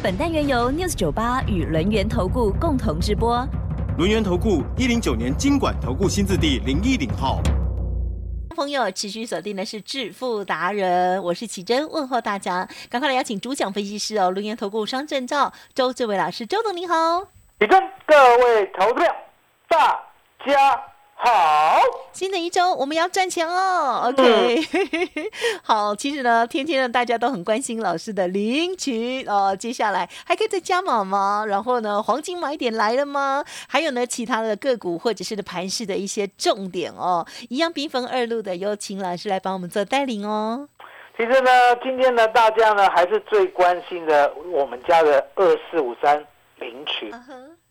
本单元由 News 九八与轮源投顾共同直播。轮源投顾一零九年经管投顾新字第零一零号。朋友持续锁定的是致富达人，我是启珍，问候大家，赶快来邀请主讲分析师哦，轮源投顾双证照周志伟老师，周总您好。启珍，各位投资者，大家。好，新的一周我们要赚钱哦。OK，好，其实呢，天天呢大家都很关心老师的领取哦。接下来还可以再加码吗？然后呢，黄金买点来了吗？还有呢，其他的个股或者是的盘势的一些重点哦，一样兵分二路的，有请老师来帮我们做带领哦。其实呢，今天呢，大家呢还是最关心的我们家的二四五三领取，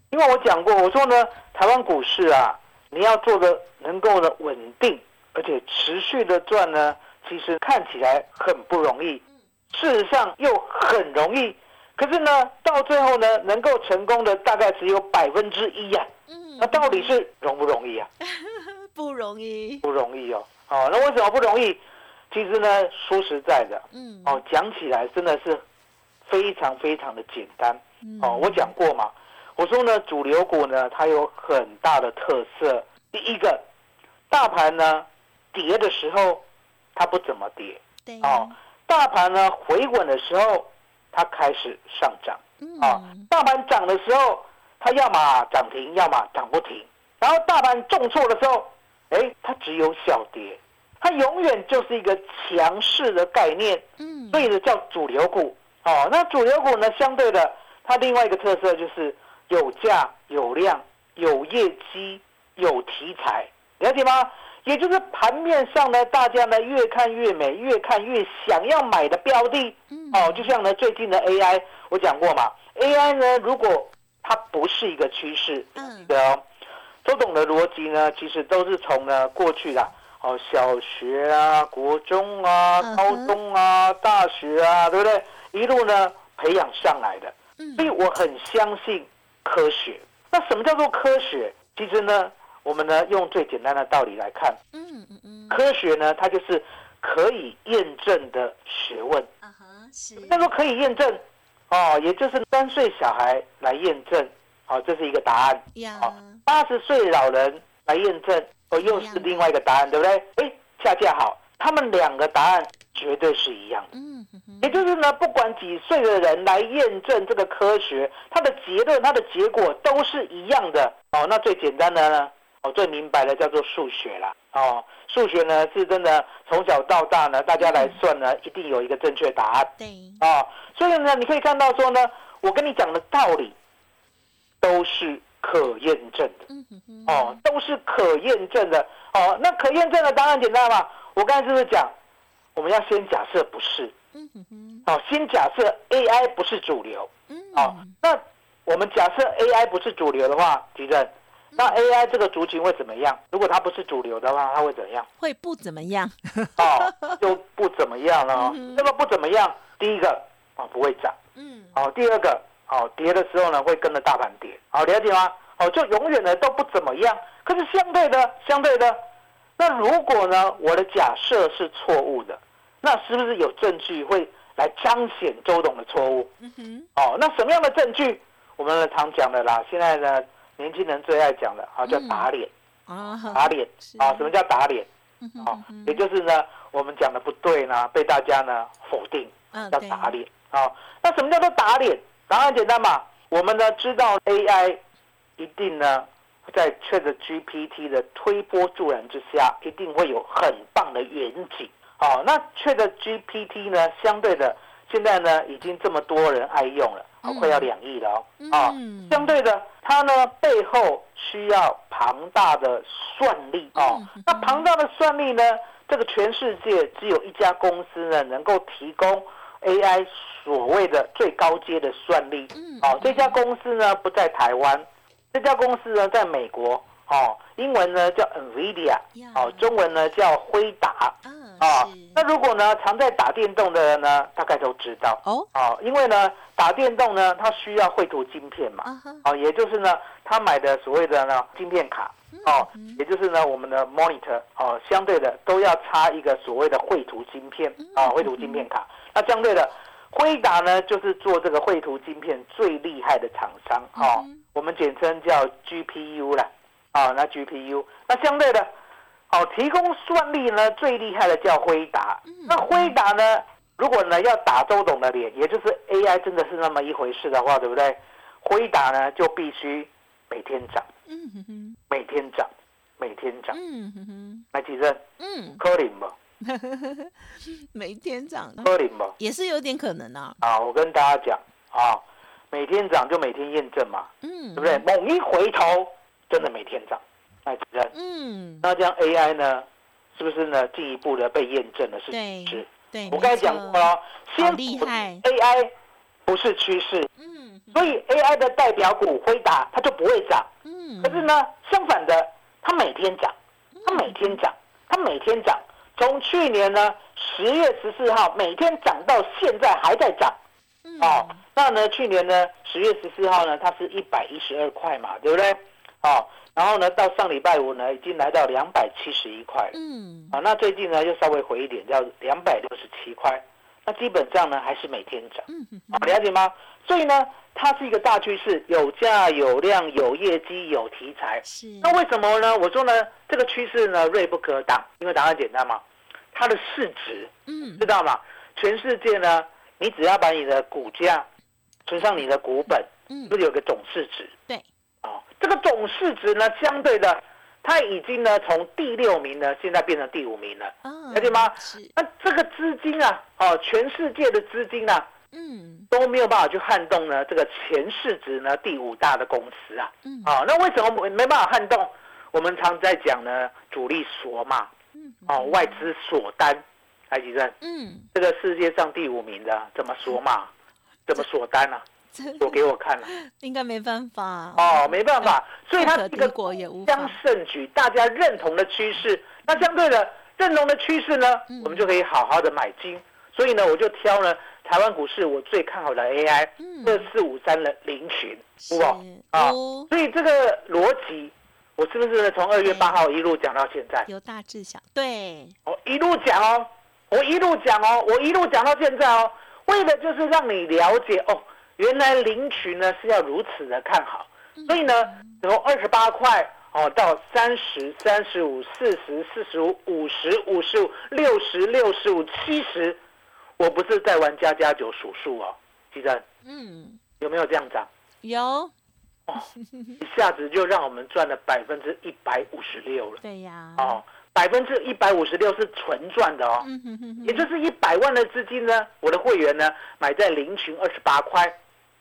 因为我讲过，我说呢，台湾股市啊。你要做的能够呢稳定，而且持续的赚呢，其实看起来很不容易，事实上又很容易。可是呢，到最后呢，能够成功的大概只有百分之一呀。嗯，那到底是容不容易啊？不容易，不容易哦。哦，那为什么不容易？其实呢，说实在的，嗯，哦，讲起来真的是非常非常的简单。哦，我讲过嘛。我说呢，主流股呢，它有很大的特色。第一个，大盘呢跌的时候，它不怎么跌。对。哦，大盘呢回稳的时候，它开始上涨。嗯。啊，大盘涨的时候，它要么涨停，要么涨不停。然后大盘重挫的时候，哎，它只有小跌。它永远就是一个强势的概念。嗯。所以呢，叫主流股。哦，那主流股呢，相对的，它另外一个特色就是。有价有量有业绩有题材，了解吗？也就是盘面上呢，大家呢越看越美，越看越想要买的标的，哦，就像呢最近的 AI，我讲过嘛，AI 呢如果它不是一个趋势，嗯，的，周董的逻辑呢，其实都是从呢过去的哦小学啊、国中啊、高中啊、大学啊，对不对？一路呢培养上来的，所以我很相信。科学，那什么叫做科学？其实呢，我们呢用最简单的道理来看，嗯嗯嗯，科学呢它就是可以验证的学问。啊哈，是。那说可以验证，哦，也就是三岁小孩来验证，好，这是一个答案。呀。好，八十岁老人来验证，哦，又是另外一个答案，对不对？哎，恰恰好，他们两个答案绝对是一样的。嗯。也就是呢，不管几岁的人来验证这个科学，它的结论、它的结果都是一样的哦。那最简单的呢，哦，最明白的叫做数学啦。哦。数学呢是真的，从小到大呢，大家来算呢，一定有一个正确答案。对。哦，所以呢，你可以看到说呢，我跟你讲的道理都是可验证的。嗯哦，都是可验证的。哦，那可验证的当然简单嘛？我刚才是不是讲，我们要先假设不是。好，先假设 AI 不是主流。嗯。好，那我们假设 AI 不是主流的话，地震，那 AI 这个族群会怎么样？如果它不是主流的话，它会怎样？会不怎么样。哦，就不怎么样了。那么不怎么样，第一个啊不会涨。嗯。好，第二个，哦跌的时候呢会跟着大盘跌。好，了解吗？哦，就永远的都不怎么样。可是相对的，相对的，那如果呢我的假设是错误的？那是不是有证据会来彰显周董的错误？嗯哼。哦，那什么样的证据？我们常讲的啦，现在呢，年轻人最爱讲的啊，叫打脸。啊。打脸。啊，什么叫打脸？啊，也就是呢，我们讲的不对呢，被大家呢否定。嗯。叫打脸。啊，那什么叫做打脸？答案简单嘛，我们呢知道 AI 一定呢在 ChatGPT 的推波助澜之下，一定会有很棒的远景。好，那 Chat GPT 呢？相对的，现在呢已经这么多人爱用了，快要两亿了哦。啊，相对的，它呢背后需要庞大的算力哦。那庞大的算力呢，这个全世界只有一家公司呢能够提供 AI 所谓的最高阶的算力。嗯哦，这家公司呢不在台湾，这家公司呢在美国。哦，英文呢叫 NVIDIA，哦，中文呢叫辉达。嗯，啊，那如果呢常在打电动的人呢，大概都知道。哦，哦，因为呢打电动呢，它需要绘图晶片嘛。啊，哦，也就是呢，他买的所谓的呢晶片卡，哦，也就是呢我们的 monitor，哦，相对的都要插一个所谓的绘图晶片，啊，绘图晶片卡。那相对的，辉达呢就是做这个绘图晶片最厉害的厂商，哦，我们简称叫 GPU 啦，啊，那 GPU，那相对的，哦，提供算力呢最厉害的叫辉达，那辉达呢？如果呢要打周董的脸，也就是 AI 真的是那么一回事的话，对不对？辉达呢就必须每天涨，每天涨，每天涨。来几阵？嗯，柯林吧，每天涨，柯林吧。也是有点可能啊，啊，我跟大家讲啊，每天涨就每天验证嘛，嗯，对不对？猛一回头，真的每天涨。嗯，那这样 AI 呢，是不是呢进一步的被验证了？是对是。对，我刚才讲过了，先厉害，AI 不是趋势，嗯所以 AI 的代表股辉达它就不会涨。嗯，可是呢，相反的，它每天涨，它每天涨，它每天涨。从去年呢十月十四号每天涨到现在还在涨嗯哦。那呢，去年呢十月十四号呢，它是一百一十二块嘛，对不对？哦，然后呢，到上礼拜五呢，已经来到两百七十一块了。嗯，啊，那最近呢又稍微回一点，叫两百六十七块。那基本上呢还是每天涨，嗯嗯啊，了解吗？所以呢，它是一个大趋势，有价有量，有业绩，有题材。是，那为什么呢？我说呢，这个趋势呢锐不可挡，因为答案简单嘛，它的市值嗯知道吗？全世界呢，你只要把你的股价存上你的股本，嗯不，是有个总市值？对，哦，这个总市值呢，相对的，它已经呢从第六名呢，现在变成第五名了。啊，了解吗，那这个资金啊，哦，全世界的资金啊，嗯都没有办法去撼动呢这个前市值呢第五大的公司啊。嗯，哦，那为什么没没办法撼动？我们常在讲呢，主力锁嘛，嗯哦，外资锁单，台积电嗯，这个世界上第五名的怎么锁嘛？怎么锁单啊？这锁给我看了！应该没办法，哦，没办法，所以它不可是一个敌国也无相法，胜举，大家认同的趋势。那相对的认同的趋势呢，嗯我们就可以好好的买进。所以呢，我就挑了台湾股市我最看好的 AI 嗯二四五三的零群，是不啊？哦，所以这个逻辑，我是不是从二月八号一路讲到现在？由大至小，对，我一路讲哦，我一路讲哦，我一路讲到现在哦，为的就是让你了解哦，原来林群呢是要如此的看好，所以呢，从二十八块哦到三十、三十五、四十、四十五、五十、五十五、六十、六十五、七十，我不是在玩加加九数数哦，记得嗯，有没有这样涨？有，哦一下子就让我们赚了百分之一百五十六了。对呀，哦，百分之一百五十六是纯赚的哦。嗯也就是一百万的资金呢，我的会员呢买在零群二十八块，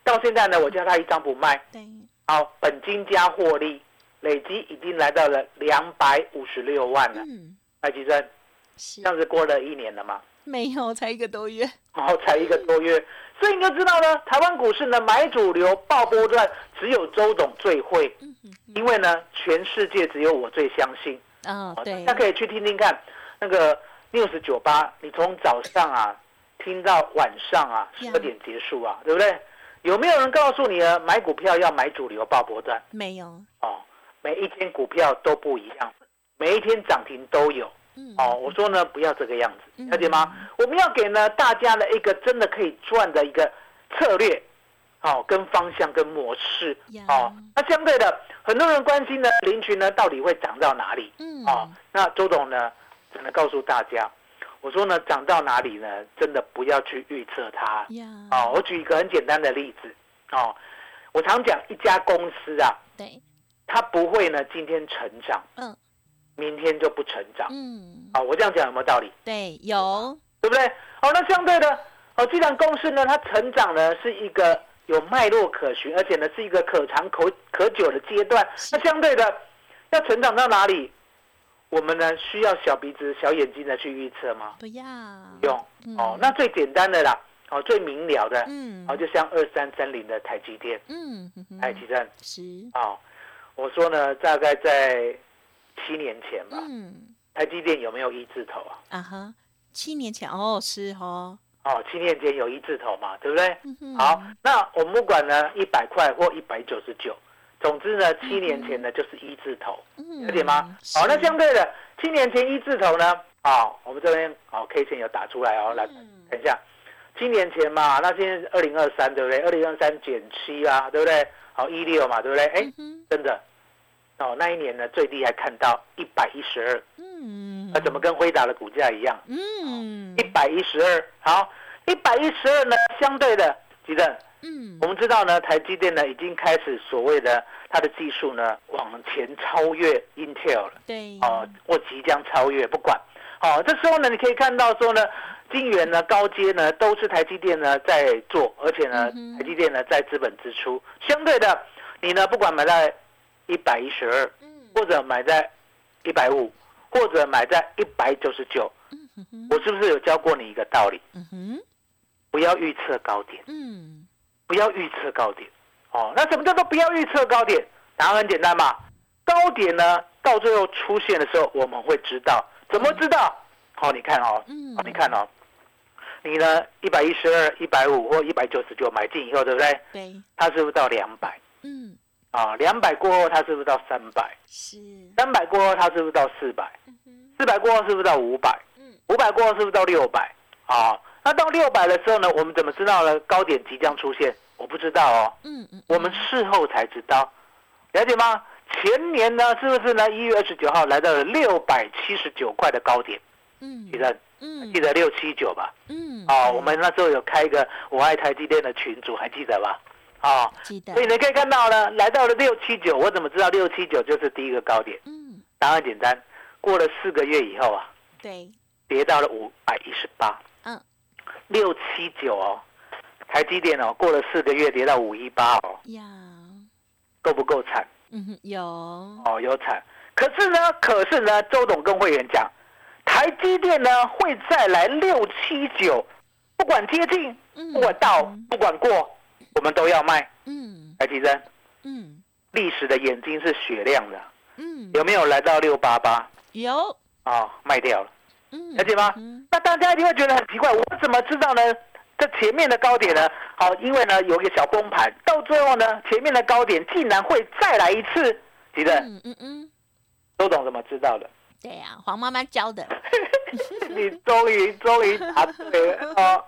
到现在呢我叫他一张不卖，对，好，本金加获利，累积已经来到了两百五十六万了。嗯，麦吉生，是。这样子过了一年了吗，没有，才一个多月，然后才一个多月，所以你就知道呢，台湾股市呢买主流爆波段，只有周董最会，嗯哼。哼，因为呢全世界只有我最相信。哦，对大，家可以去听听看，那个 news 酒吧，你从早上啊听到晚上啊十二点结束啊，对不对？有没有人告诉你呢？买股票要买主流爆波段没有，哦，每一天股票都不一样，每一天涨停都有嗯，哦。我说呢，不要这个样子，嗯了解吗？我们要给呢大家的一个真的可以赚的一个策略，哦，跟方向跟模式呀哦。那相对的，很多人关心呢，林群呢到底会涨到哪里？嗯，哦，那周董呢，只能告诉大家，我说呢，涨到哪里呢，真的不要去预测它。呀，哦，我举一个很简单的例子，哦，我常讲一家公司啊，对，它不会呢今天成长，嗯明天就不成长。嗯，啊、我这样讲有没有道理？对，有，对不对？哦，那相对的，哦，既然公司呢，它成长呢是一个有脉络可循，而且呢是一个可长可可久的阶段，那相对的，要成长到哪里？我们呢需要小鼻子、小眼睛的去预测吗？不要，不用。嗯。哦。那最简单的啦，哦，最明了的，嗯。哦，就像二三三零的台积电，嗯哼哼。台积电，是。哦，我说呢，大概在七年前吧，嗯。台积电有没有一字头啊？啊哈，七年前哦是哦，哦，七年前有一字头嘛，对不对？好，那我们不管呢，一百块或一百九十九，总之呢，七年前呢就是一字头，嗯了解吗？是好，那相对的，七年前一字头呢，啊，我们这边哦 K 线有打出来哦，来嗯等一下，七年前嘛，那现在是二零二三，对不对？二零二三减七啊，对不对？好，一六嘛，对不对？哎，嗯真的，哦，那一年呢最低还看到一百一十二，嗯那怎么跟辉达的股价一样？嗯一百一十二，好，一百一十二呢，相对的，吉正，嗯。我们知道呢，台积电呢已经开始所谓的它的技术呢往前超越 Intel 了，对。哦，或即将超越，不管，好、这时候呢，你可以看到说呢，晶圆呢高阶呢都是台积电呢在做，而且呢，嗯台积电呢在资本支出，相对的，你呢不管买在一百一十二，嗯。或者买在一百五，或者买在一百九十九，我是不是有教过你一个道理？嗯哼不要预测高点。嗯不要预测高点。哦，那什么叫做不要预测高点？答案很简单嘛，高点呢到最后出现的时候，我们会知道。怎么知道？好、你看哦，嗯好、你看哦，你呢一百一十二、一百五或一百九十九买进以后，对不对？对它是不是到两百？嗯啊，两百过后它是不是到三百？是三百过后它是不是到四百？四百过后是不是到五百？嗯五百过后是不是到六百？啊，那到六百的时候呢，我们怎么知道呢？高点即将出现？我不知道哦。嗯嗯我们事后才知道，了解吗？前年呢，是不是呢？一月二十九号来到了六百七十九块的高点，嗯记得嗯记得六七九吧？嗯哦，我们那时候有开一个我爱台积电的群组，还记得吧？哦，记得所以你可以看到呢，来到了六七九，我怎么知道六七九就是第一个高点？嗯答案简单，过了四个月以后啊，对跌到了五百一十八，嗯六七九哦，台积电哦，过了四个月跌到五一八哦，呀。够不够惨？嗯哼有。哦，有惨。可是呢，可是呢，周董跟会员讲，台积电呢会再来六七九，不管接近，嗯。不管到，不管过，我们都要卖。嗯。台积电，嗯。历史的眼睛是雪亮的，嗯。有没有来到六八八？有。啊，卖掉了，嗯了解吗？嗯那大家一定会觉得很奇怪，我怎么知道呢？这前面的高点呢？好，因为呢有一个小崩盘，到最后呢，前面的高点竟然会再来一次。记得嗯嗯嗯周董怎么知道的？对呀黄妈妈教的 你终于终于答对了 哦！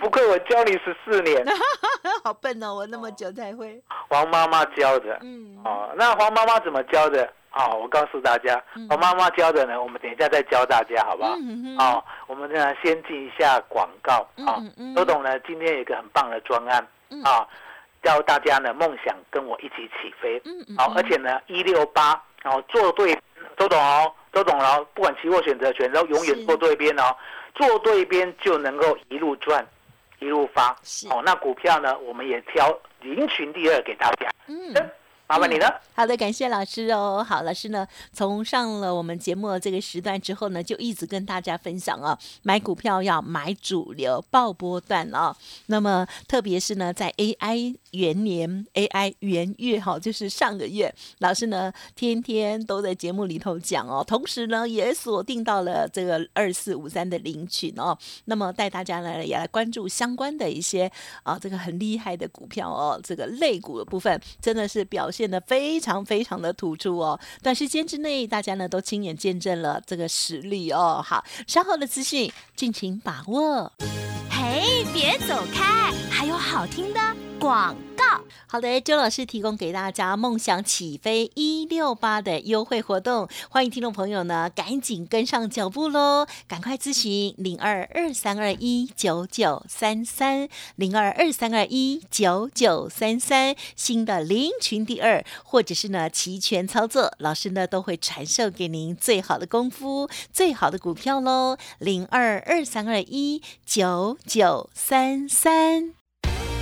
不愧我教你十四年，好笨哦我那么久才会黄妈妈教的嗯哦。那黄妈妈怎么教的？哦，我告诉大家，我妈妈教的呢，我们等一下再教大家，好不好？嗯哦，我们呢先进一下广告啊。周董呢今天有一个很棒的专案嗯啊，教大家呢梦想跟我一起起飞。好，而且呢一六八，然后做对，周董哦，周董哦，不管期货选择权都永远做对边哦，做对边就能够一路赚，一路发。哦，那股票呢，我们也挑零群第二给大家。嗯麻烦你了？好的，感谢老师哦。好，老师呢，从上了我们节目的这个时段之后呢，就一直跟大家分享哦，买股票要买主流爆波段哦。那么，特别是呢，在 AI 元年、AI 元月哈，就是上个月，老师呢天天都在节目里头讲哦，同时呢也锁定到了这个二四五三的领群哦。那么带大家呢也来关注相关的一些啊这个很厉害的股票哦，这个类股的部分真的是表现的非常非常的突出哦。短时间之内，大家呢都亲眼见证了这个实力哦。好，稍后的资讯尽情把握。嘿，别走开，还有好听的广告。好的，周老师提供给大家梦想起飞一六八的优惠活动，欢迎听众朋友呢赶紧跟上脚步喽！赶快咨询零二二三二一九九三三零二二三二一九九三三，新的零群第二，或者是呢齐全操作，老师呢都会传授给您最好的功夫、最好的股票喽！零二二三二一九九三三。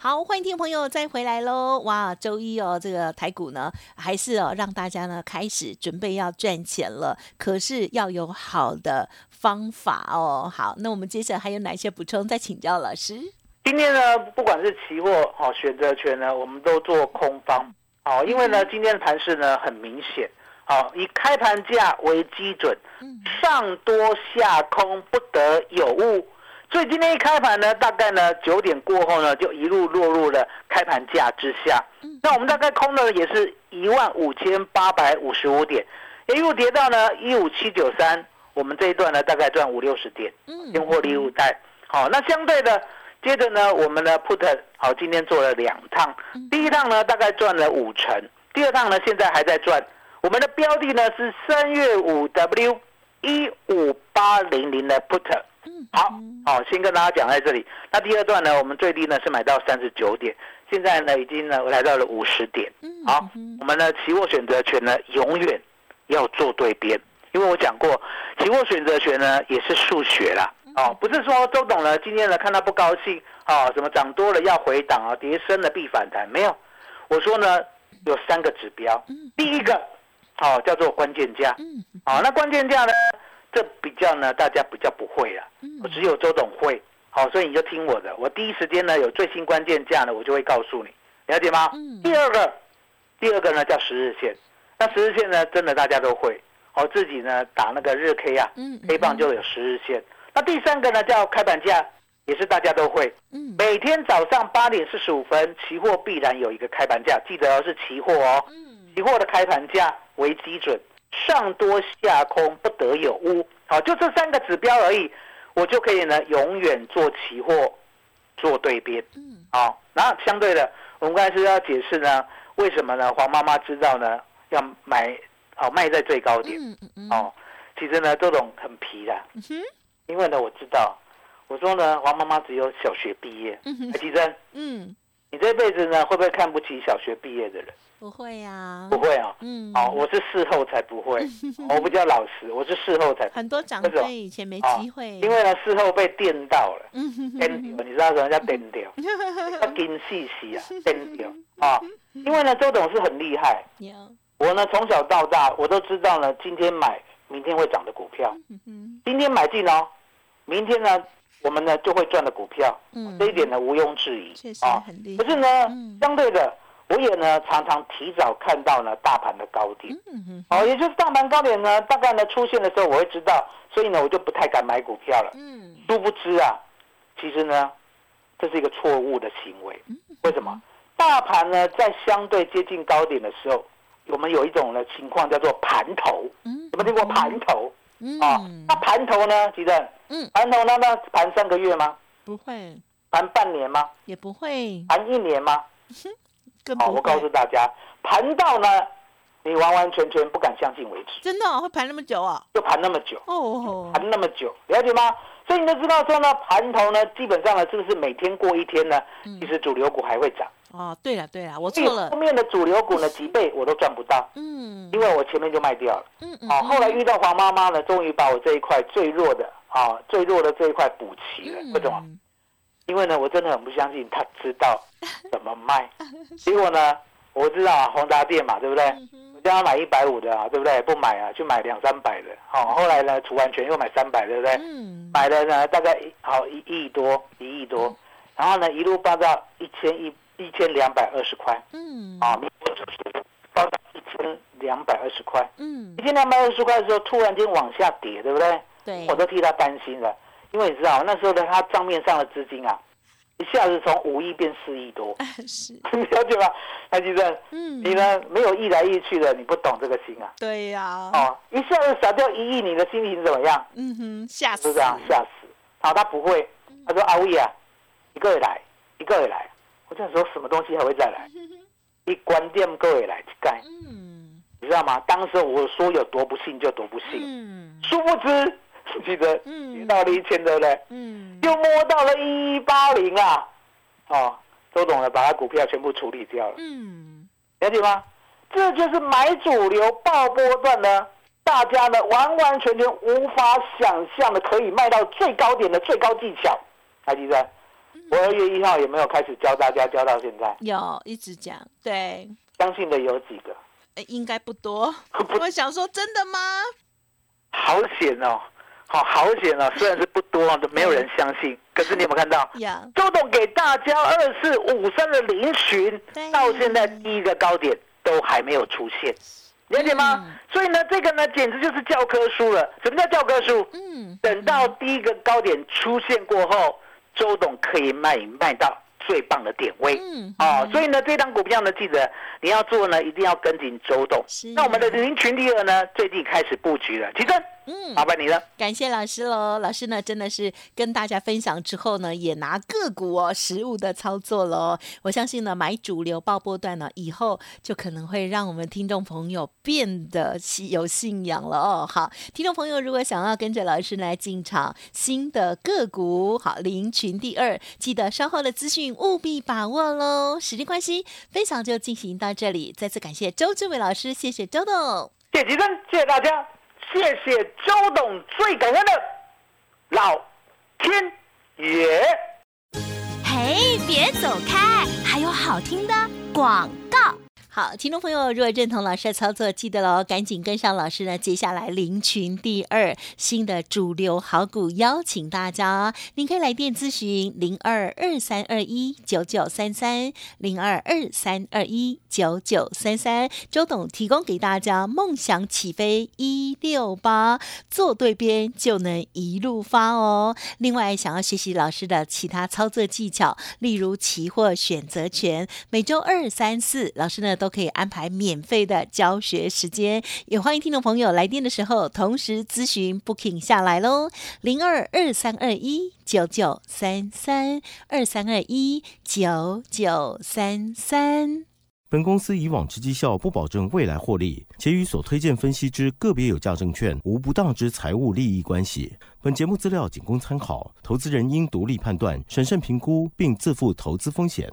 好，欢迎听众朋友再回来喽！哇，周一哦，这个台股呢，还是哦让大家呢开始准备要赚钱了。可是要有好的方法哦。好，那我们接着还有哪些补充？再请教老师。今天呢，不管是期货哦，选择权呢，我们都做空方哦，因为呢，今天的盘势呢很明显，好，以开盘价为基准，上多下空不得有误，所以今天一开盘呢，大概呢九点过后呢，就一路落入了开盘价之下。那我们大概空的也是一万五千八百五十五点，一路跌到呢一五七九三，我们这一段呢大概赚五六十点，先获利入袋。好，那相对的。接着呢，我们的 put 好，今天做了两趟，第一趟呢大概赚了五成，第二趟呢现在还在赚。我们的标的呢是三月五 W 一五八零零的 put，好，好，先跟大家讲在这里。那第二段呢，我们最低呢是买到三十九点，现在呢已经呢来到了五十点。好，我们的期货选择权呢永远要做对边，因为我讲过，期货选择权呢也是数学啦。哦，不是说周董呢，今天呢看他不高兴哦，什么涨多了要回档啊，跌深了必反弹，没有。我说呢，有三个指标，第一个，哦叫做关键价，好，那关键价呢，这比较呢大家比较不会啊，只有周董会，好，所以你就听我的，我第一时间呢有最新关键价呢，我就会告诉你，了解吗？第二个，第二个呢叫十日线，那十日线呢真的大家都会，好自己呢打那个日 K 啊，K 棒就有十日线。那第三个呢，叫开盘价，也是大家都会。嗯，每天早上八点四十五分，期货必然有一个开盘价，记得哦，是期货哦。嗯，期货的开盘价为基准，上多下空不得有误。好，就这三个指标而已，我就可以呢，永远做期货，做对边。嗯，好，那相对的，我们刚才是要解释呢，为什么呢？黄妈妈知道呢，要买，好卖在最高点。嗯嗯嗯。哦，其实呢，这种很皮的。嗯哼。因为呢，我知道，我说呢，黄妈妈只有小学毕业。海吉珍，嗯，你这辈子呢，会不会看不起小学毕业的人？不会呀，不会啊。嗯，哦，我是事后才不会，我不叫老实，我是事后才。很多长辈以前没机会。因为呢，事后被电到了，电掉，你知道什么叫电掉？要跟细细啊，电掉啊。因为呢，周董是很厉害。我呢，从小到大，我都知道呢，今天买，明天会涨的股票。嗯今天买进哦。明天呢，我们呢就会赚的股票，嗯，这一点呢毋庸置疑，确实很厉害。可是呢，相对的，我也呢常常提早看到呢大盘的高点，嗯嗯，哦，也就是大盘高点呢大概呢出现的时候，我会知道，所以呢我就不太敢买股票了，嗯，殊不知啊，其实呢这是一个错误的行为，为什么？大盘呢在相对接近高点的时候，我们有一种呢情况叫做盘头，嗯，有没有听过盘头？啊，那盘头呢？吉正，嗯，盘头那那盘三个月吗？不会。盘半年吗？也不会。盘一年吗？好，我告诉大家，盘到呢，你完完全全不敢相信为止。真的会盘那么久啊？就盘那么久哦，盘那么久，了解吗？所以你都知道说呢，盘头呢，基本上呢，是不是每天过一天呢？其实主流股还会涨。哦，对了对了，我错了。后面的主流股呢，几倍我都赚不到。嗯，因为我前面就卖掉了。嗯嗯。好，后来遇到黄妈妈呢，终于把我这一块最弱的啊，最弱的这一块补齐了。为什么？因为呢，我真的很不相信他知道怎么卖。结果呢，我知道啊，宏达店嘛，对不对？我叫他买一百五的啊，对不对？不买啊，去买两三百的。好，后来呢，除完全又买三百，对不对？嗯。买了呢，大概好一亿多，一亿多，然后呢，一路报到一千一。一千两百二十块，嗯，啊，高达一千两百二十块，嗯，一千两百二十块的时候，突然间往下跌，对不对？对，我都替他担心了，因为你知道那时候的他账面上的资金啊，一下子从五亿变四亿多，是，了解吗？蔡先生，嗯，你呢没有意来意去的，你不懂这个心啊？对呀，哦，一下子少掉一亿，你的心情怎么样？嗯哼，吓死，是这样，吓死。好，他不会，他说阿威啊，一个月来，一个月来。我在说什么东西还会再来？一关店各位来盖，嗯，你知道吗？当时我说有多不幸就多不幸，嗯，殊不知 记得到了一千，对不对？嗯，又摸到了一八零啊，哦，周董呢把他股票全部处理掉了，嗯，了解吗？这就是买主流爆波段呢，大家呢完完全全无法想象的可以卖到最高点的最高技巧。还记得我二月一号有没有开始教大家教到现在？有一直讲，对，相信的有几个？呃应该不多。不我想说，真的吗？好险哦，好好险哦！虽然是不多，都没有人相信，可是你有没有看到？呀，周董给大家二四五三的零群，到现在第一个高点都还没有出现，了解吗？嗯所以呢，这个呢简直就是教科书了。什么叫教科书？嗯，等到第一个高点出现过后，周董可以卖卖到最棒的点位。嗯，哦，所以呢，这档股票呢，记得你要做呢，一定要跟紧周董。那我们的零群第二呢，最近开始布局了，其实嗯，麻烦你了。感谢老师喽，老师呢真的是跟大家分享之后呢，也拿个股哦实物的操作喽。我相信呢，买主流爆波段呢，以后就可能会让我们听众朋友变得信有信仰了哦。好，听众朋友如果想要跟着老师来进场新的个股，好，零群第二，记得稍后的资讯务必把握喽。时间关系，分享就进行到这里，再次感谢周志伟老师，谢谢周董。谢谢吉生，谢谢大家，谢谢周董，最感恩的老天爷。嘿，别走开，还有好听的广告。好，听众朋友，如果认同老师的操作，记得喽，赶紧跟上老师呢。接下来零群第二新的主流好股，邀请大家，您可以来电咨询零二二三二一九九三三零二二三二一九九三三。周董提供给大家梦想起飞一六八，做对边就能一路发哦。另外，想要学习老师的其他操作技巧，例如期货选择权，每周二、三、四，老师呢都可以安排免费的教学时间，也欢迎听众朋友来电的时候同时咨询 booking 下来喽，零二二三二一九九三三二三二一九九三三。本公司以往之绩效不保证未来获利，且与所推荐分析之个别有价证券无不当之财务利益关系。本节目资料仅供参考，投资人应独立判断、审慎评估，并自负投资风险。